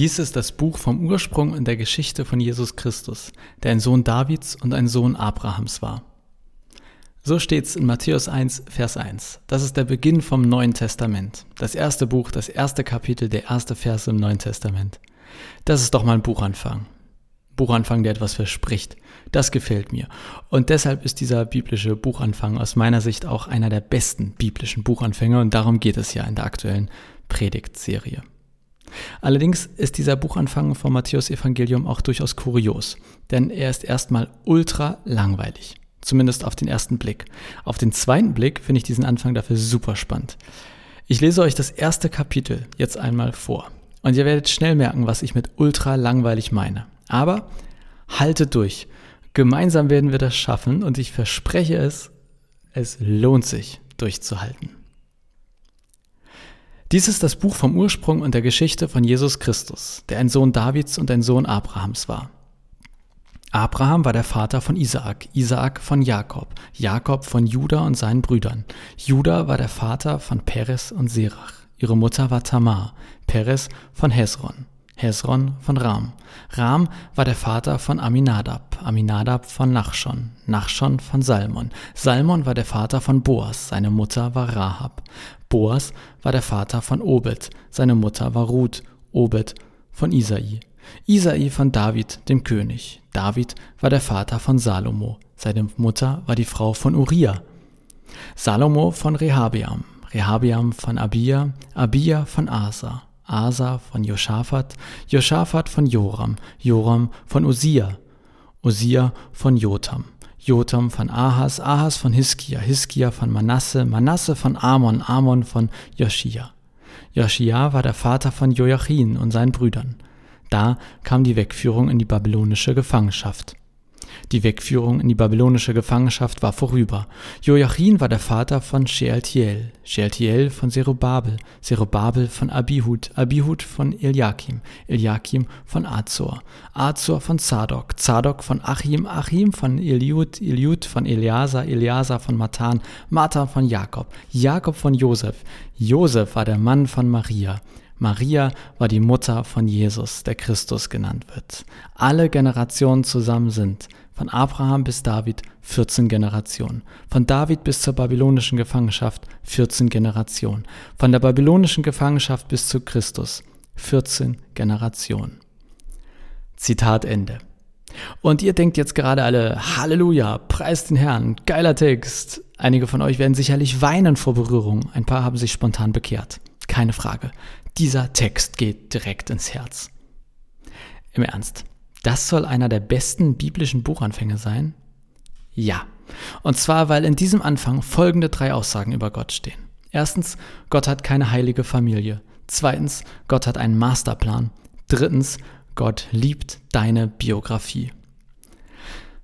Dies ist das Buch vom Ursprung und der Geschichte von Jesus Christus, der ein Sohn Davids und ein Sohn Abrahams war. So steht's in Matthäus 1, Vers 1. Das ist der Beginn vom Neuen Testament. Das erste Buch, das erste Kapitel, der erste Vers im Neuen Testament. Das ist doch mal ein Buchanfang. Buchanfang, der etwas verspricht. Das gefällt mir. Und deshalb ist dieser biblische Buchanfang aus meiner Sicht auch einer der besten biblischen Buchanfänge und darum geht es ja in der aktuellen Predigtserie. Allerdings ist dieser Buchanfang vom Matthäus Evangelium auch durchaus kurios, denn er ist erstmal ultra langweilig. Zumindest auf den ersten Blick. Auf den zweiten Blick finde ich diesen Anfang dafür super spannend. Ich lese euch das erste Kapitel jetzt einmal vor. Und ihr werdet schnell merken, was ich mit ultra langweilig meine. Aber haltet durch. Gemeinsam werden wir das schaffen und ich verspreche es, es lohnt sich durchzuhalten. Dies ist das Buch vom Ursprung und der Geschichte von Jesus Christus, der ein Sohn Davids und ein Sohn Abrahams war. Abraham war der Vater von Isaak, Isaak von Jakob, Jakob von Juda und seinen Brüdern. Juda war der Vater von Peres und Serach. Ihre Mutter war Tamar, Peres von Hesron, Hesron von Ram. Ram war der Vater von Aminadab, Aminadab von Nachschon, Nachschon von Salmon. Salmon war der Vater von Boas, seine Mutter war Rahab. Boas war der Vater von Obed, seine Mutter war Ruth, Obed von Isai. Isai von David, dem König. David war der Vater von Salomo, seine Mutter war die Frau von Uriah. Salomo von Rehabeam, Rehabeam von Abia, Abia von Asa, Asa von Josaphat, Josaphat von Joram, Joram von Usia, Usia von Jotam. Jotam von Ahas, Ahas von Hiskia, Hiskia von Manasse, Manasse von Amon, Amon von Joschia. Joschia war der Vater von Joachim und seinen Brüdern. Da kam die Wegführung in die babylonische Gefangenschaft. Die Wegführung in die babylonische Gefangenschaft war vorüber. Joachim war der Vater von Shealtiel, Shealtiel von Zerubabel, Zerubabel von Abihud, Abihud von Eliakim, Eliakim von Azor, Azor von Zadok, Zadok von Achim, Achim von Eliud, Eliud von Eleazar, Eleazar von Matan, Matan von Jakob, Jakob von Josef. Josef war der Mann von Maria. Maria war die Mutter von Jesus, der Christus genannt wird. Alle Generationen zusammen sind von Abraham bis David 14 Generationen. Von David bis zur babylonischen Gefangenschaft 14 Generationen. Von der babylonischen Gefangenschaft bis zu Christus 14 Generationen. Zitat Ende. Und ihr denkt jetzt gerade alle, Halleluja, preist den Herrn, geiler Text. Einige von euch werden sicherlich weinen vor Berührung, ein paar haben sich spontan bekehrt. Keine Frage, dieser Text geht direkt ins Herz. Im Ernst, das soll einer der besten biblischen Buchanfänge sein? Ja. Und zwar, weil in diesem Anfang folgende drei Aussagen über Gott stehen. Erstens, Gott hat keine heilige Familie. Zweitens, Gott hat einen Masterplan. Drittens, Gott liebt deine Biografie.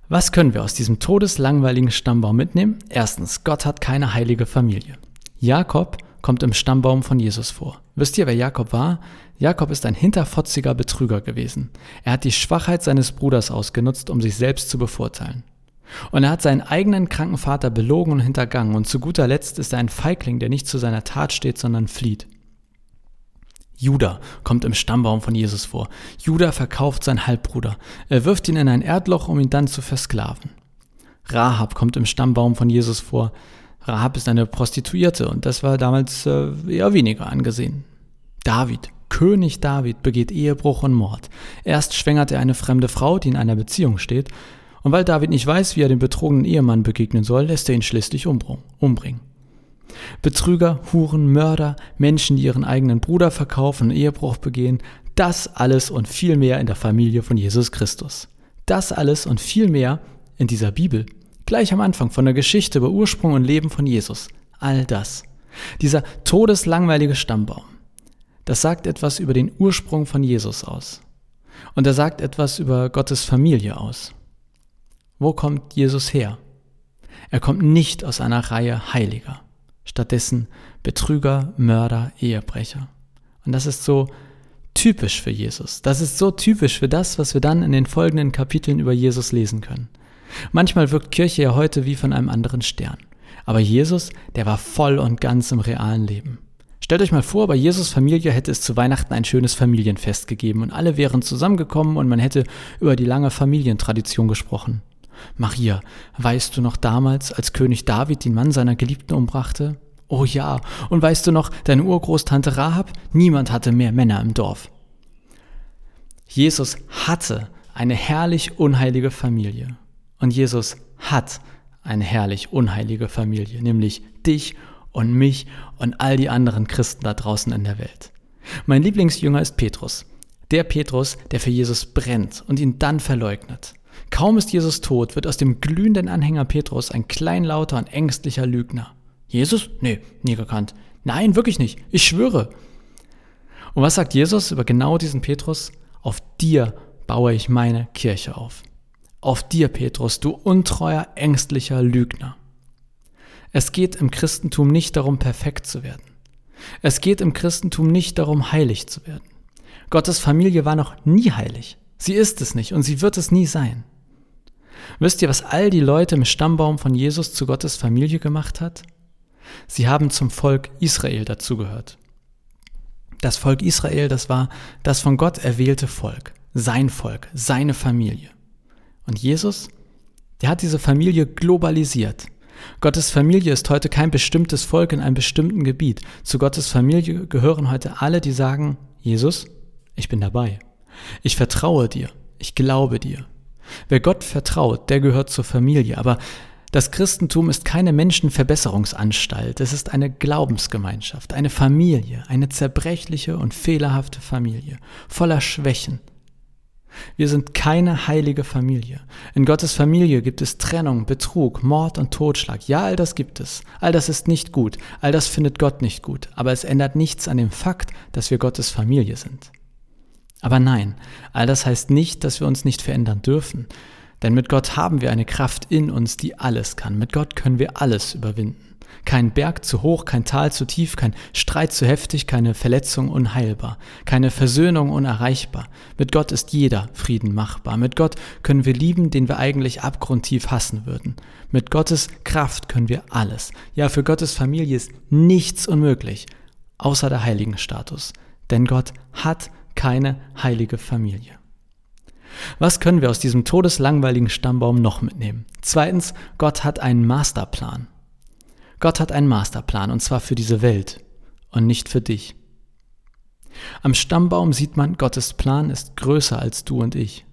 Was können wir aus diesem todeslangweiligen Stammbaum mitnehmen? Erstens, Gott hat keine heilige Familie. Jakob kommt im Stammbaum von Jesus vor. Wisst ihr, wer Jakob war? Jakob ist ein hinterfotziger Betrüger gewesen. Er hat die Schwachheit seines Bruders ausgenutzt, um sich selbst zu bevorteilen. Und er hat seinen eigenen kranken Vater belogen und hintergangen, und zu guter Letzt ist er ein Feigling, der nicht zu seiner Tat steht, sondern flieht. Judah kommt im Stammbaum von Jesus vor. Judah verkauft seinen Halbbruder. Er wirft ihn in ein Erdloch, um ihn dann zu versklaven. Rahab kommt im Stammbaum von Jesus vor. Rahab ist eine Prostituierte und das war damals äh, eher weniger angesehen. David König David begeht Ehebruch und Mord. Erst schwängert er eine fremde Frau, die in einer Beziehung steht, und weil David nicht weiß, wie er dem betrogenen Ehemann begegnen soll, lässt er ihn schließlich umbringen. Betrüger, Huren, Mörder, Menschen, die ihren eigenen Bruder verkaufen und Ehebruch begehen, das alles und viel mehr in der Familie von Jesus Christus. Das alles und viel mehr in dieser Bibel. Gleich am Anfang von der Geschichte über Ursprung und Leben von Jesus. All das. Dieser todeslangweilige Stammbaum. Das sagt etwas über den Ursprung von Jesus aus. Und er sagt etwas über Gottes Familie aus. Wo kommt Jesus her? Er kommt nicht aus einer Reihe Heiliger, stattdessen Betrüger, Mörder, Ehebrecher. Und das ist so typisch für Jesus. Das ist so typisch für das, was wir dann in den folgenden Kapiteln über Jesus lesen können. Manchmal wirkt Kirche ja heute wie von einem anderen Stern. Aber Jesus, der war voll und ganz im realen Leben. Stellt euch mal vor, bei Jesus Familie hätte es zu Weihnachten ein schönes Familienfest gegeben und alle wären zusammengekommen und man hätte über die lange Familientradition gesprochen. Maria, weißt du noch damals, als König David den Mann seiner Geliebten umbrachte? Oh ja, und weißt du noch, deine Urgroßtante Rahab? Niemand hatte mehr Männer im Dorf. Jesus hatte eine herrlich unheilige Familie. Und Jesus hat eine herrlich unheilige Familie, nämlich dich und mich und all die anderen Christen da draußen in der Welt. Mein Lieblingsjünger ist Petrus. Der Petrus, der für Jesus brennt und ihn dann verleugnet. Kaum ist Jesus tot, wird aus dem glühenden Anhänger Petrus ein kleinlauter und ängstlicher Lügner. Jesus? Nee, nie gekannt. Nein, wirklich nicht. Ich schwöre. Und was sagt Jesus über genau diesen Petrus? Auf dir baue ich meine Kirche auf. Auf dir, Petrus, du untreuer, ängstlicher Lügner. Es geht im Christentum nicht darum, perfekt zu werden. Es geht im Christentum nicht darum, heilig zu werden. Gottes Familie war noch nie heilig. Sie ist es nicht und sie wird es nie sein. Wisst ihr, was all die Leute im Stammbaum von Jesus zu Gottes Familie gemacht hat? Sie haben zum Volk Israel dazugehört. Das Volk Israel, das war das von Gott erwählte Volk, sein Volk, seine Familie. Und Jesus, der hat diese Familie globalisiert. Gottes Familie ist heute kein bestimmtes Volk in einem bestimmten Gebiet. Zu Gottes Familie gehören heute alle, die sagen, Jesus, ich bin dabei. Ich vertraue dir. Ich glaube dir. Wer Gott vertraut, der gehört zur Familie. Aber das Christentum ist keine Menschenverbesserungsanstalt, es ist eine Glaubensgemeinschaft, eine Familie, eine zerbrechliche und fehlerhafte Familie, voller Schwächen. Wir sind keine heilige Familie. In Gottes Familie gibt es Trennung, Betrug, Mord und Totschlag. Ja, all das gibt es. All das ist nicht gut. All das findet Gott nicht gut. Aber es ändert nichts an dem Fakt, dass wir Gottes Familie sind. Aber nein, all das heißt nicht, dass wir uns nicht verändern dürfen. Denn mit Gott haben wir eine Kraft in uns, die alles kann. Mit Gott können wir alles überwinden. Kein Berg zu hoch, kein Tal zu tief, kein Streit zu heftig, keine Verletzung unheilbar, keine Versöhnung unerreichbar. Mit Gott ist jeder Frieden machbar. Mit Gott können wir lieben, den wir eigentlich abgrundtief hassen würden. Mit Gottes Kraft können wir alles. Ja, für Gottes Familie ist nichts unmöglich, außer der heiligen Status. Denn Gott hat keine heilige Familie. Was können wir aus diesem todeslangweiligen Stammbaum noch mitnehmen? Zweitens, Gott hat einen Masterplan. Gott hat einen Masterplan und zwar für diese Welt und nicht für dich. Am Stammbaum sieht man, Gottes Plan ist größer als du und ich.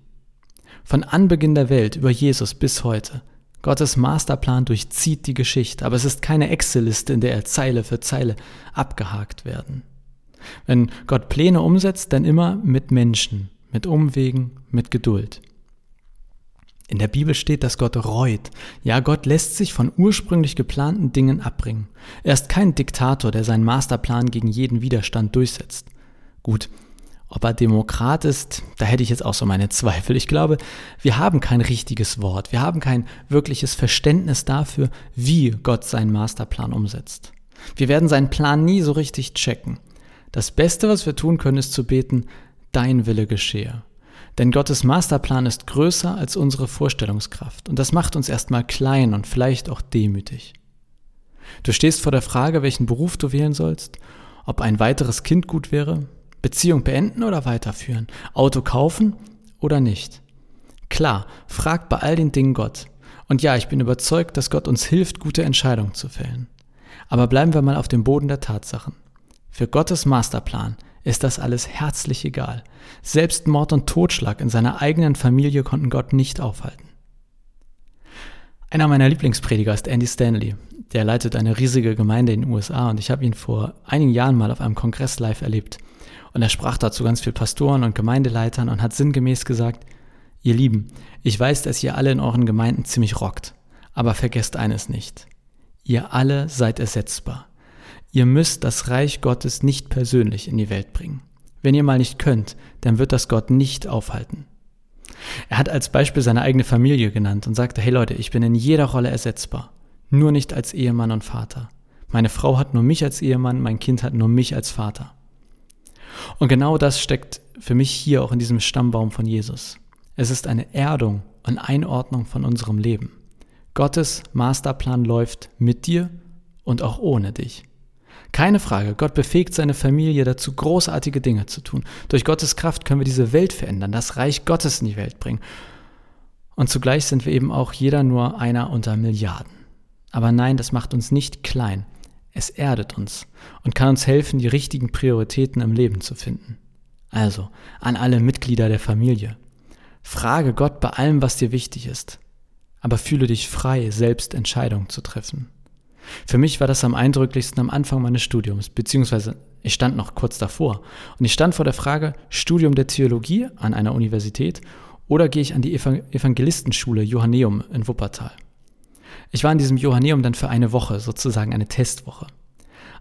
Von Anbeginn der Welt über Jesus bis heute. Gottes Masterplan durchzieht die Geschichte, aber es ist keine Excel-Liste, in der er Zeile für Zeile abgehakt werden. Wenn Gott Pläne umsetzt, dann immer mit Menschen, mit Umwegen, mit Geduld. In der Bibel steht, dass Gott reut. Ja, Gott lässt sich von ursprünglich geplanten Dingen abbringen. Er ist kein Diktator, der seinen Masterplan gegen jeden Widerstand durchsetzt. Gut, ob er Demokrat ist, da hätte ich jetzt auch so meine Zweifel. Ich glaube, wir haben kein richtiges Wort. Wir haben kein wirkliches Verständnis dafür, wie Gott seinen Masterplan umsetzt. Wir werden seinen Plan nie so richtig checken. Das Beste, was wir tun können, ist zu beten, dein Wille geschehe. Denn Gottes Masterplan ist größer als unsere Vorstellungskraft und das macht uns erstmal klein und vielleicht auch demütig. Du stehst vor der Frage, welchen Beruf du wählen sollst, ob ein weiteres Kind gut wäre, Beziehung beenden oder weiterführen, Auto kaufen oder nicht. Klar, frag bei all den Dingen Gott. Und ja, ich bin überzeugt, dass Gott uns hilft, gute Entscheidungen zu fällen. Aber bleiben wir mal auf dem Boden der Tatsachen. Für Gottes Masterplan ist das alles herzlich egal. Selbst Mord und Totschlag in seiner eigenen Familie konnten Gott nicht aufhalten. Einer meiner Lieblingsprediger ist Andy Stanley. Der leitet eine riesige Gemeinde in den USA und ich habe ihn vor einigen Jahren mal auf einem Kongress live erlebt. Und er sprach dazu ganz viel Pastoren und Gemeindeleitern und hat sinngemäß gesagt, ihr Lieben, ich weiß, dass ihr alle in euren Gemeinden ziemlich rockt, aber vergesst eines nicht. Ihr alle seid ersetzbar. Ihr müsst das Reich Gottes nicht persönlich in die Welt bringen. Wenn ihr mal nicht könnt, dann wird das Gott nicht aufhalten. Er hat als Beispiel seine eigene Familie genannt und sagte, hey Leute, ich bin in jeder Rolle ersetzbar, nur nicht als Ehemann und Vater. Meine Frau hat nur mich als Ehemann, mein Kind hat nur mich als Vater. Und genau das steckt für mich hier auch in diesem Stammbaum von Jesus. Es ist eine Erdung und Einordnung von unserem Leben. Gottes Masterplan läuft mit dir und auch ohne dich. Keine Frage, Gott befähigt seine Familie dazu, großartige Dinge zu tun. Durch Gottes Kraft können wir diese Welt verändern, das Reich Gottes in die Welt bringen. Und zugleich sind wir eben auch jeder nur einer unter Milliarden. Aber nein, das macht uns nicht klein. Es erdet uns und kann uns helfen, die richtigen Prioritäten im Leben zu finden. Also, an alle Mitglieder der Familie. Frage Gott bei allem, was dir wichtig ist. Aber fühle dich frei, selbst Entscheidungen zu treffen. Für mich war das am eindrücklichsten am Anfang meines Studiums, beziehungsweise ich stand noch kurz davor. Und ich stand vor der Frage, Studium der Theologie an einer Universität oder gehe ich an die Evangelistenschule Johanneum in Wuppertal. Ich war in diesem Johanneum dann für eine Woche, sozusagen eine Testwoche.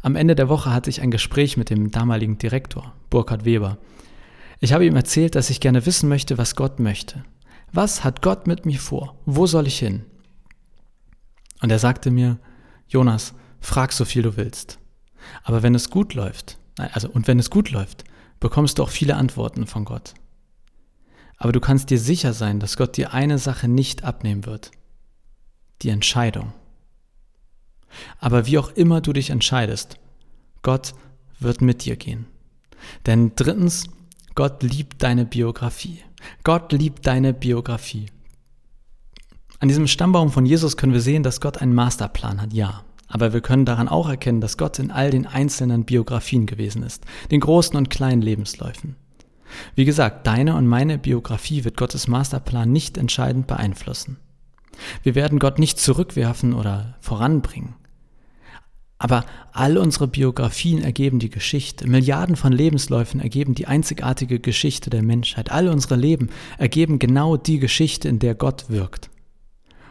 Am Ende der Woche hatte ich ein Gespräch mit dem damaligen Direktor, Burkhard Weber. Ich habe ihm erzählt, dass ich gerne wissen möchte, was Gott möchte. Was hat Gott mit mir vor? Wo soll ich hin? Und er sagte mir, Jonas, frag so viel du willst. Aber wenn es gut läuft, also und wenn es gut läuft, bekommst du auch viele Antworten von Gott. Aber du kannst dir sicher sein, dass Gott dir eine Sache nicht abnehmen wird. Die Entscheidung. Aber wie auch immer du dich entscheidest, Gott wird mit dir gehen. Denn drittens, Gott liebt deine Biografie. Gott liebt deine Biografie. An diesem Stammbaum von Jesus können wir sehen, dass Gott einen Masterplan hat, ja. Aber wir können daran auch erkennen, dass Gott in all den einzelnen Biografien gewesen ist, den großen und kleinen Lebensläufen. Wie gesagt, deine und meine Biografie wird Gottes Masterplan nicht entscheidend beeinflussen. Wir werden Gott nicht zurückwerfen oder voranbringen. Aber all unsere Biografien ergeben die Geschichte. Milliarden von Lebensläufen ergeben die einzigartige Geschichte der Menschheit. All unsere Leben ergeben genau die Geschichte, in der Gott wirkt.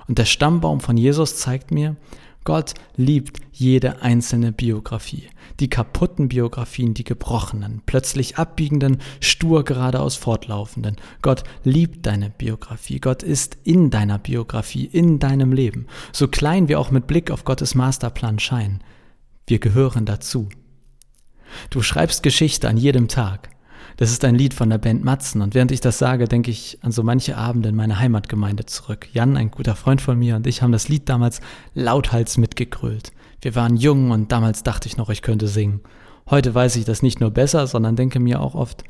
Und der Stammbaum von Jesus zeigt mir, Gott liebt jede einzelne Biografie. Die kaputten Biografien, die gebrochenen, plötzlich abbiegenden, stur geradeaus fortlaufenden. Gott liebt deine Biografie. Gott ist in deiner Biografie, in deinem Leben. So klein wir auch mit Blick auf Gottes Masterplan scheinen. Wir gehören dazu. Du schreibst Geschichte an jedem Tag. Das ist ein Lied von der Band Matzen und während ich das sage, denke ich an so manche Abende in meiner Heimatgemeinde zurück. Jan, ein guter Freund von mir und ich haben das Lied damals lauthals mitgegrölt. Wir waren jung und damals dachte ich noch, ich könnte singen. Heute weiß ich das nicht nur besser, sondern denke mir auch oft,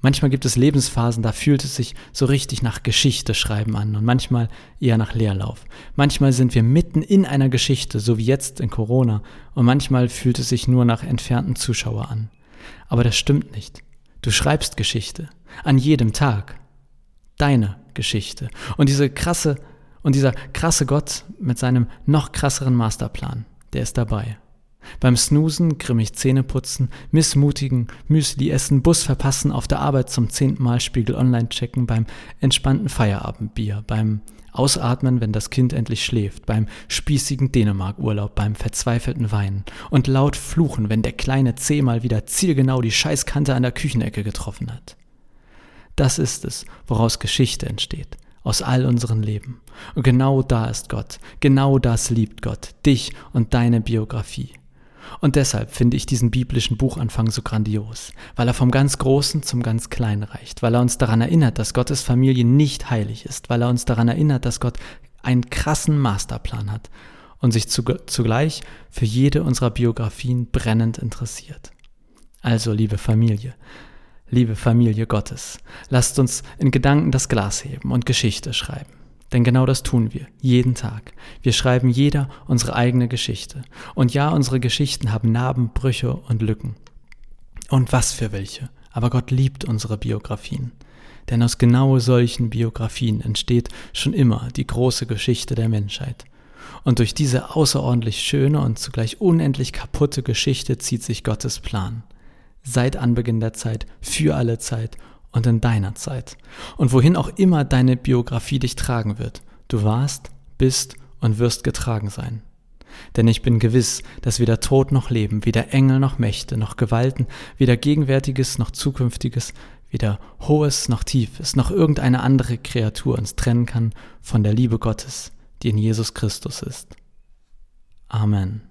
manchmal gibt es Lebensphasen, da fühlt es sich so richtig nach Geschichte schreiben an und manchmal eher nach Leerlauf. Manchmal sind wir mitten in einer Geschichte, so wie jetzt in Corona, und manchmal fühlt es sich nur nach entfernten Zuschauer an. Aber das stimmt nicht. Du schreibst Geschichte. An jedem Tag. Deine Geschichte. Und diese krasse, und dieser krasse Gott mit seinem noch krasseren Masterplan, der ist dabei. Beim Snoosen, grimmig Zähne putzen, missmutigen, Müsli essen, Bus verpassen, auf der Arbeit zum zehnten Mal Spiegel online checken, beim entspannten Feierabendbier, beim Ausatmen, wenn das Kind endlich schläft, beim spießigen Dänemark-Urlaub, beim verzweifelten Weinen und laut fluchen, wenn der kleine C mal wieder zielgenau die Scheißkante an der Küchenecke getroffen hat. Das ist es, woraus Geschichte entsteht, aus all unseren Leben. Und genau da ist Gott, genau das liebt Gott, dich und deine Biografie. Und deshalb finde ich diesen biblischen Buchanfang so grandios, weil er vom ganz Großen zum ganz Kleinen reicht, weil er uns daran erinnert, dass Gottes Familie nicht heilig ist, weil er uns daran erinnert, dass Gott einen krassen Masterplan hat und sich zugleich für jede unserer Biografien brennend interessiert. Also, liebe Familie, liebe Familie Gottes, lasst uns in Gedanken das Glas heben und Geschichte schreiben. Denn genau das tun wir, jeden Tag. Wir schreiben jeder unsere eigene Geschichte. Und ja, unsere Geschichten haben Narben, Brüche und Lücken. Und was für welche. Aber Gott liebt unsere Biografien. Denn aus genau solchen Biografien entsteht schon immer die große Geschichte der Menschheit. Und durch diese außerordentlich schöne und zugleich unendlich kaputte Geschichte zieht sich Gottes Plan. Seit Anbeginn der Zeit, für alle Zeit und in deiner Zeit. Und wohin auch immer deine Biografie dich tragen wird, du warst, bist und wirst getragen sein. Denn ich bin gewiss, dass weder Tod noch Leben, weder Engel noch Mächte, noch Gewalten, weder Gegenwärtiges noch Zukünftiges, weder Hohes noch Tiefes, noch irgendeine andere Kreatur uns trennen kann von der Liebe Gottes, die in Jesus Christus ist. Amen.